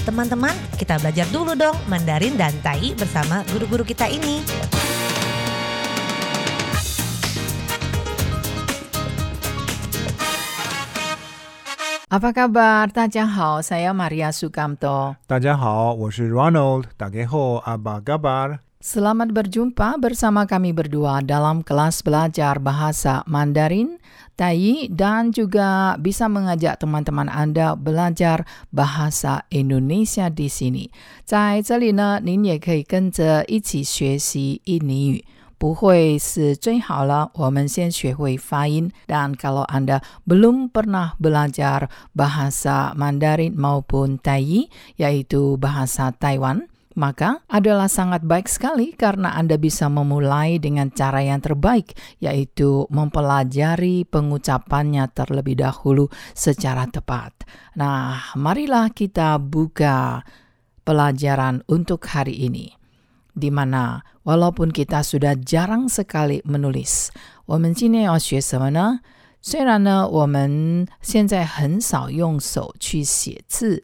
Teman-teman, kita belajar dulu dong Mandarin dan Tai bersama guru-guru kita ini. Apa kabar? Tadjahau, saya Maria Sukamto. Tadjahau, saya Ronald. Tadjahau, apa kabar? Selamat berjumpa bersama kami berdua dalam kelas belajar bahasa Mandarin, Tai, dan juga bisa mengajak teman-teman Anda belajar bahasa Indonesia di sini. 在这里呢，您也可以跟着一起学习印尼语。不会是最好了，我们先学会发音。Dan kalau Anda belum pernah belajar bahasa Mandarin maupun Tai, yaitu bahasa Taiwan, maka adalah sangat baik sekali karena Anda bisa memulai dengan cara yang terbaik, yaitu mempelajari pengucapannya terlebih dahulu secara tepat. Nah, marilah kita buka pelajaran untuk hari ini. Di mana walaupun kita sudah jarang sekali menulis，我们今天要学什么呢？虽然呢，我们现在很少用手去写字。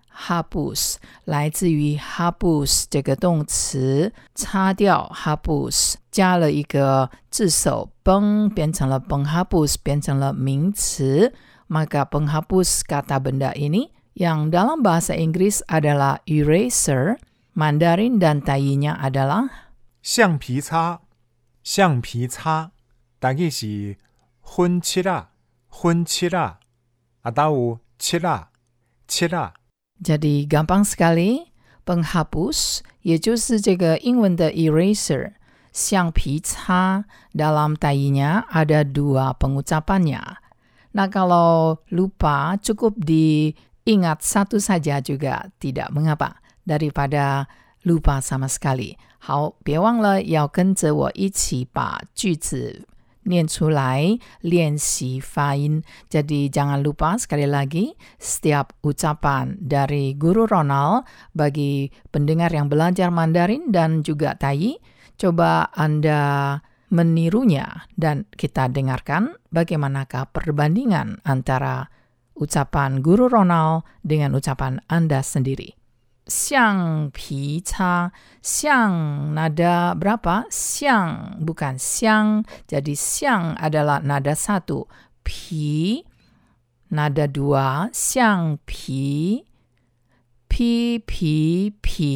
penghapus，penghapus 来自于 hapus 这个动词，擦掉 hapus 加了一个字首 peng 变成了 penghapus 变成了名词。Maka penghapus kata benda ini yang dalam bahasa Inggris adalah eraser, Mandarin dan tayinya adalah 橡皮擦，橡皮擦，大概是粉漆啊，粉漆啊，啊，都有漆啊，漆啊。Jadi gampang sekali. Penghapus, 也就是这个英文的 eraser, 橡皮擦 dalam tainya ada dua pengucapannya. Nah kalau lupa cukup diingat satu saja juga tidak mengapa daripada lupa sama sekali. 好，别忘了要跟着我一起把句子 念出来练习发音。Jadi liensi. Jadi jangan lupa sekali lagi setiap ucapan dari Guru Ronald bagi pendengar yang belajar Mandarin dan juga Tai, coba Anda menirunya dan kita dengarkan bagaimanakah perbandingan antara ucapan Guru Ronald dengan ucapan Anda sendiri siang pi cha siang nada berapa? Siang bukan siang. Jadi siang adalah nada satu pi nada dua siang pi pi pi pi.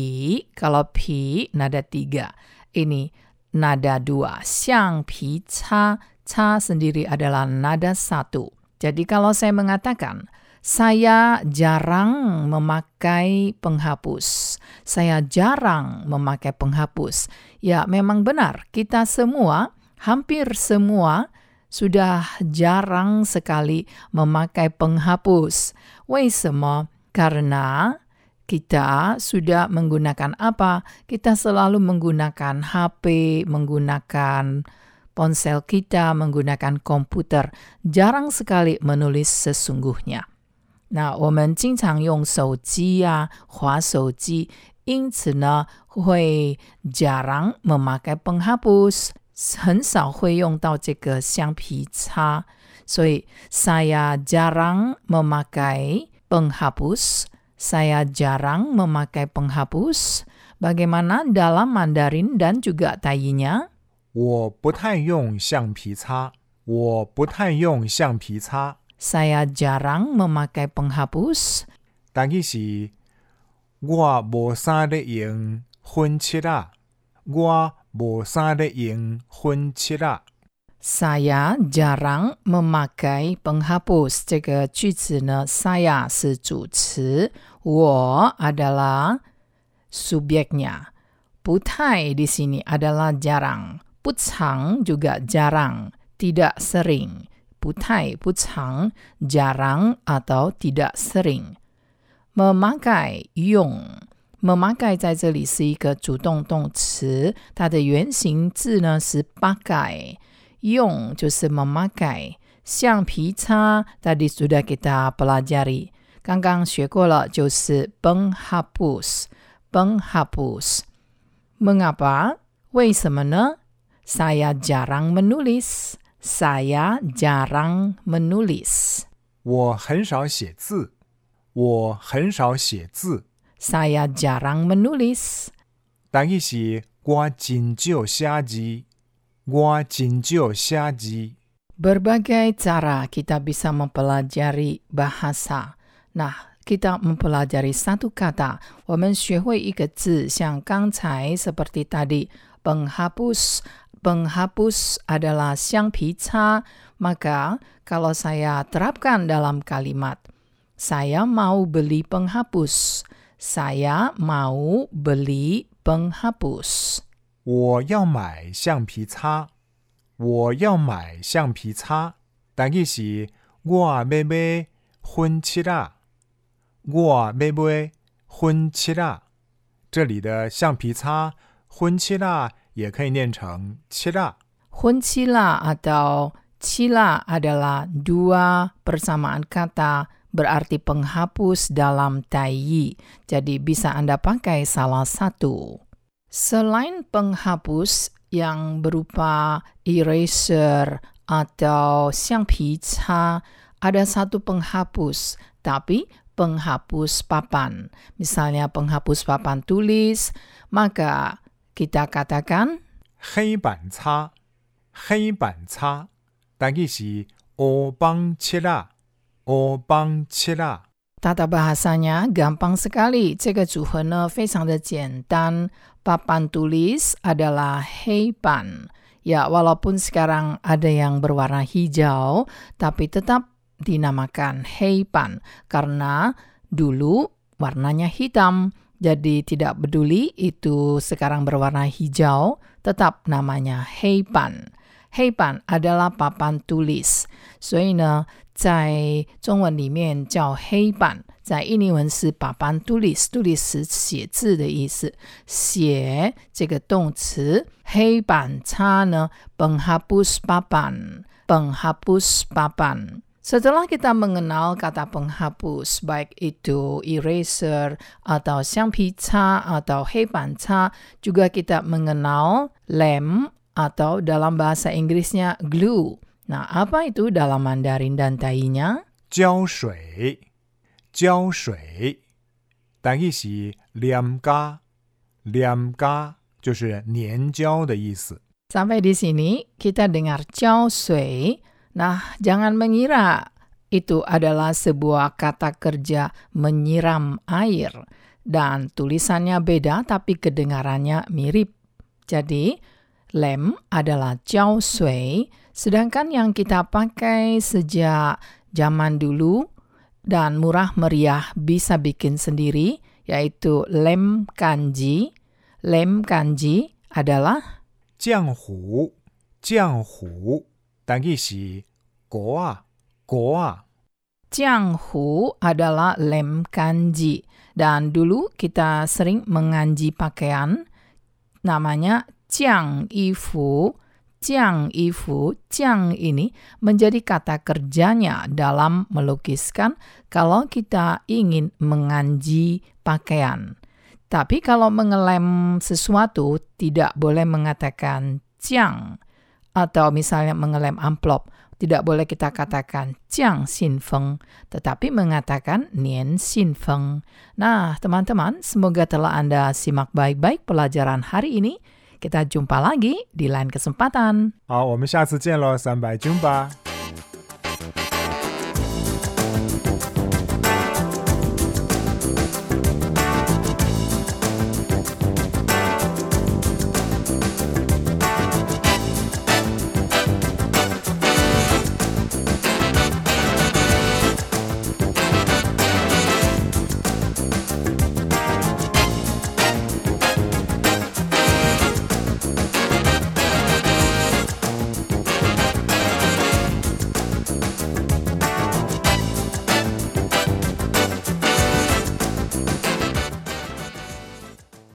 Kalau pi nada tiga. Ini nada dua. Siang pi cha cha sendiri adalah nada satu. Jadi kalau saya mengatakan saya jarang memakai penghapus. Saya jarang memakai penghapus. Ya, memang benar, kita semua, hampir semua, sudah jarang sekali memakai penghapus. Wei semua, Karena kita sudah menggunakan apa? Kita selalu menggunakan HP, menggunakan ponsel kita, menggunakan komputer. Jarang sekali menulis sesungguhnya. 那我们经常用手机呀、滑手机，因此呢，会 jarang memakai penghapus，很少会用到这个橡皮擦。所以 saya jarang memakai penghapus. Saya jarang memakai penghapus. Bagaimana dalam Mandarin dan juga Tainya? 我不太用橡皮擦，我不太用橡皮擦。 Saya jarang memakai penghapus. 但是是我无啥咧用粉漆啊，我无啥咧用粉漆啊。 Saya jarang memakai penghapus. 这个句子呢，saya 是主词，我 adalah subjeknya. 不太 di sini adalah jarang. 不常 juga jarang, tidak sering. 不太不常 jarang atau tidak sering. Memakai 用 memakai 在这里是一个主动动词，它的原形字呢是 pakai，用就是 memakai。橡皮擦 tadi sudah kita pelajari，刚刚学过了，就是 penghapus。penghapus。Mengapa？为什么呢？Saya jarang menulis。 Saya jarang menulis。我很少写字。我很少写字。 Saya jarang menulis。但意是我真少写字。我真少写字。 Berbagai cara kita bisa mempelajari bahasa. Nah, kita mempelajari satu kata, 我们学会一个字，像刚才 seperti tadi penghapus. Penghapus adalah 橡皮擦. Maka kalau saya terapkan dalam kalimat, saya mau beli penghapus. Saya mau beli penghapus. 我要买橡皮擦。我要买橡皮擦。但意是我要买粉漆啦。我要买粉漆啦。这里的橡皮擦粉漆啦 也可以念成漆啦。 Huncila atau cila adalah dua persamaan kata berarti penghapus dalam taiyi. Jadi bisa Anda pakai salah satu. Selain penghapus yang berupa eraser atau 橡皮擦, ada satu penghapus, tapi penghapus papan. Misalnya penghapus papan tulis, maka kita katakan 黑板擦，黑板擦。但意是黑板漆啦，黑板漆啦。 Tata bahasanya gampang sekali. 这个组合呢非常的简单。Papan tulis adalah heipan. Ya, walaupun sekarang ada yang berwarna hijau, tapi tetap dinamakan heipan karena dulu warnanya hitam. Jadi tidak peduli itu sekarang berwarna hijau, tetap namanya heipan. Heipan adalah papan tulis. 所以呢，在中文里面叫黑板，在印尼文是 papan tulis，tulis 是写字的意思。写这个动词，黑板擦呢，penghapus papan，penghapus papan。 Setelah kita mengenal kata penghapus, baik itu eraser atau 橡皮擦 atau 黑板擦, juga kita mengenal lem atau dalam bahasa Inggrisnya glue. Nah, apa itu dalam Mandarin dan Tainya? 胶水，胶水。但意是黏嘎，黏嘎就是粘胶的意思。 Sampai di sini kita dengar 胶水. Nah, jangan mengira itu adalah sebuah kata kerja menyiram air dan tulisannya beda tapi kedengarannya mirip. Jadi, lem adalah jiao sui, sedangkan yang kita pakai sejak zaman dulu dan murah meriah bisa bikin sendiri yaitu lem kanji. Lem kanji adalah jianghu. Jianghu. 浆糊。但意是果啊，果啊。 Jianghu adalah lem kanji. Dan dulu kita sering menganji pakaian namanya jiang ifu. Jiang ifu, jiang ini menjadi kata kerjanya dalam melukiskan kalau kita ingin menganji pakaian. Tapi kalau mengelem sesuatu tidak boleh mengatakan jiang atau misalnya mengelem amplop tidak boleh kita katakan jiang xin feng, tetapi mengatakan nian xin feng. Nah, teman-teman, semoga telah Anda simak baik-baik pelajaran hari ini. Kita jumpa lagi di lain kesempatan. 好，我们下次见喽，三百军吧。